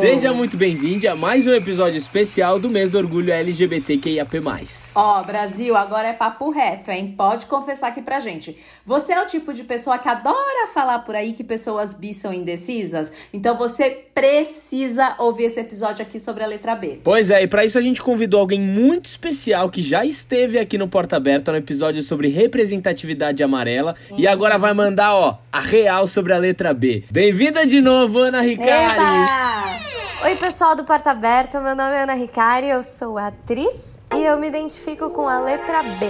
Seja muito bem-vindo a mais um episódio especial do mês do orgulho LGBTQIAP+. Ó, Brasil, agora é papo reto, hein? Pode confessar aqui pra gente. Você é o tipo de pessoa que adora falar por aí que pessoas bis são indecisas? Então você precisa ouvir esse episódio aqui sobre a letra B. Pois é, e para isso a gente convidou alguém muito especial que já esteve aqui no Porta Aberta no episódio sobre representatividade amarela e agora vai mandar, ó, a real sobre a letra B. Bem-vinda de novo, Ana Ricari! Eba! Oi, pessoal do Porta Aberta, meu nome é Ana Ricari, eu sou atriz e eu me identifico com a letra B.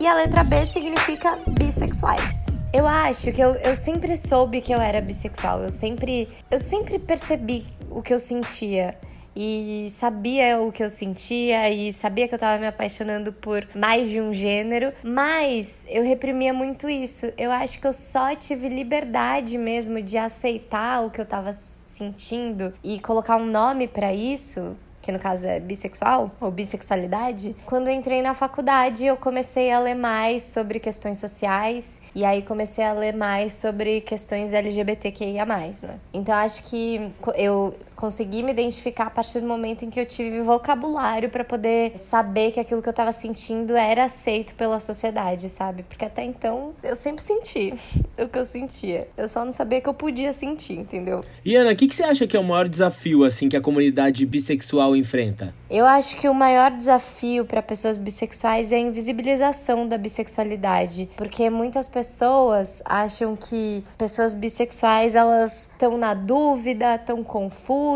E a letra B significa bissexuais. Eu acho que eu, eu sempre soube que eu era bissexual, eu sempre, eu sempre percebi o que eu sentia e sabia o que eu sentia e sabia que eu tava me apaixonando por mais de um gênero, mas eu reprimia muito isso. Eu acho que eu só tive liberdade mesmo de aceitar o que eu tava sentindo e colocar um nome para isso que no caso é bissexual ou bissexualidade, quando entrei na faculdade eu comecei a ler mais sobre questões sociais e aí comecei a ler mais sobre questões LGBTQIA+, né? Então acho que eu consegui me identificar a partir do momento em que eu tive vocabulário para poder saber que aquilo que eu tava sentindo era aceito pela sociedade, sabe? Porque até então eu sempre senti o que eu sentia. Eu só não sabia que eu podia sentir, entendeu? E Ana, o que, que você acha que é o maior desafio assim que a comunidade bissexual enfrenta? Eu acho que o maior desafio para pessoas bissexuais é a invisibilização da bissexualidade, porque muitas pessoas acham que pessoas bissexuais elas estão na dúvida, estão confusas,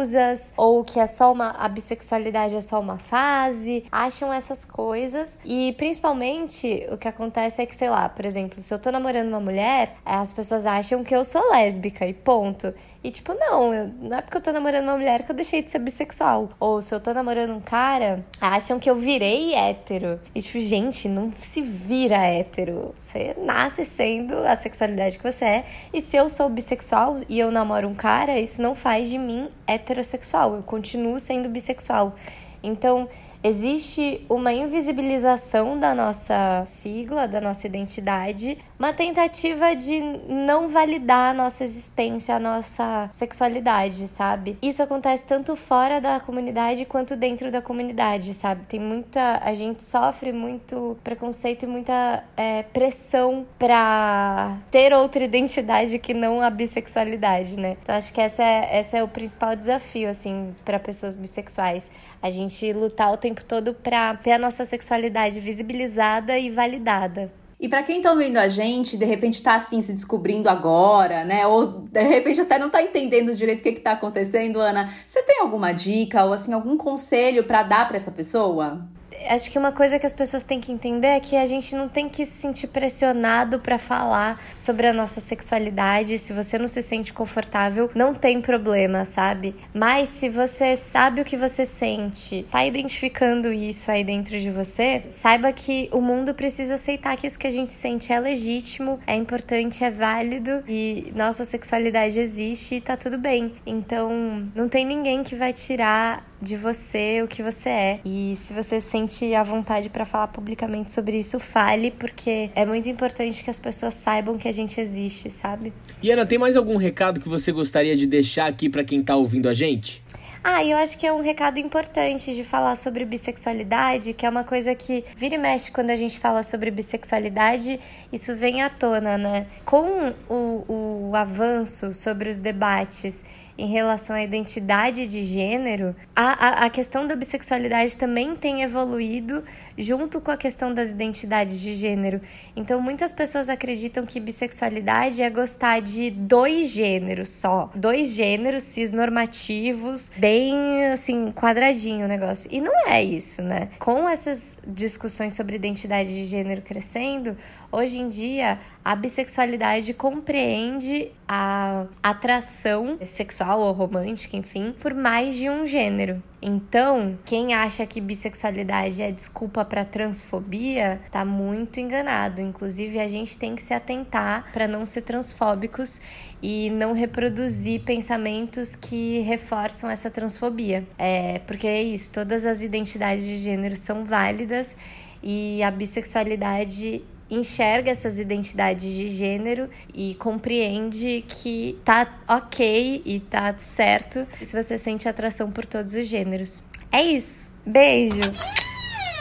ou que é só uma a bissexualidade é só uma fase, acham essas coisas e principalmente o que acontece é que sei lá, por exemplo, se eu tô namorando uma mulher, as pessoas acham que eu sou lésbica e ponto. E tipo, não, eu, não é porque eu tô namorando uma mulher que eu deixei de ser bissexual. Ou se eu tô namorando um cara, acham que eu virei hétero. E tipo, gente, não se vira hétero. Você nasce sendo a sexualidade que você é. E se eu sou bissexual e eu namoro um cara, isso não faz de mim heterossexual. Eu continuo sendo bissexual. Então, existe uma invisibilização da nossa sigla, da nossa identidade, uma tentativa de não validar a nossa existência, a nossa sexualidade, sabe? Isso acontece tanto fora da comunidade quanto dentro da comunidade, sabe? Tem muita. A gente sofre muito preconceito e muita é, pressão pra ter outra identidade que não a bissexualidade, né? Então acho que essa é, essa é o principal desafio, assim, para pessoas bissexuais. A gente lutar o tempo todo pra ter a nossa sexualidade visibilizada e validada. E para quem tá ouvindo a gente, de repente tá assim se descobrindo agora, né? Ou de repente até não tá entendendo direito o que que tá acontecendo, Ana, você tem alguma dica ou assim algum conselho para dar para essa pessoa? Acho que uma coisa que as pessoas têm que entender é que a gente não tem que se sentir pressionado para falar sobre a nossa sexualidade. Se você não se sente confortável, não tem problema, sabe? Mas se você sabe o que você sente, tá identificando isso aí dentro de você, saiba que o mundo precisa aceitar que isso que a gente sente é legítimo, é importante, é válido e nossa sexualidade existe e tá tudo bem. Então, não tem ninguém que vai tirar de você o que você é. E se você sente a vontade para falar publicamente sobre isso, fale, porque é muito importante que as pessoas saibam que a gente existe, sabe? E Ana, tem mais algum recado que você gostaria de deixar aqui para quem tá ouvindo a gente? Ah, eu acho que é um recado importante de falar sobre bissexualidade, que é uma coisa que vira e mexe quando a gente fala sobre bissexualidade, isso vem à tona, né? Com o, o avanço sobre os debates em relação à identidade de gênero, a, a, a, questão da bissexualidade também tem evoluído junto com a questão das identidades de gênero. Então, muitas pessoas acreditam que bissexualidade é gostar de dois gêneros só, dois gêneros cisnormativos, bem assim, quadradinho o negócio. E não é isso, né? Com essas discussões sobre identidade de gênero crescendo, Hoje em dia, a bissexualidade compreende a atração sexual ou romântica, enfim, por mais de um gênero. Então, quem acha que bissexualidade é desculpa para transfobia, tá muito enganado. Inclusive, a gente tem que se atentar para não ser transfóbicos e não reproduzir pensamentos que reforçam essa transfobia. É, porque é isso, todas as identidades de gênero são válidas e a bissexualidade enxerga essas identidades de gênero e compreende que tá ok e tá certo se você sente atração por todos os gêneros. É isso. Beijo!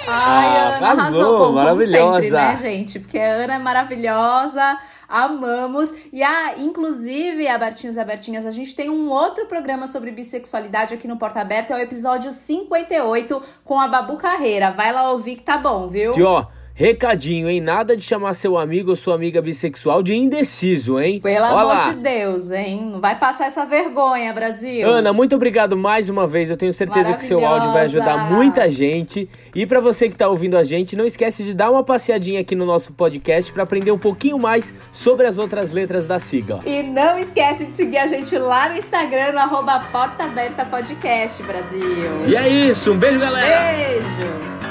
Ai, Ah, Ana arrasou, arrasou, bom, maravilhosa. como sempre, né, gente? Porque a Ana é maravilhosa, amamos. E, ah, inclusive, Abertinhos e Abertinhas, a gente tem um outro programa sobre bissexualidade aqui no Porta Aberta, é o episódio 58, com a Babu Carreira. Vai lá ouvir que tá bom, viu? E ó, recadinho, hein? Nada de chamar seu amigo ou sua amiga bissexual de indeciso, hein? Pelo Ó amor de Deus, hein? Não vai passar essa vergonha, Brasil. Ana, muito obrigado mais uma vez. Eu tenho certeza que seu áudio vai ajudar muita gente. E pra você que tá ouvindo a gente, não esquece de dar uma passeadinha aqui no nosso podcast pra aprender um pouquinho mais sobre as outras letras da sigla. E não esquece de seguir a gente lá no Instagram, no arroba Porta Aberta Podcast, Brasil. E é isso, um beijo, galera! Beijo!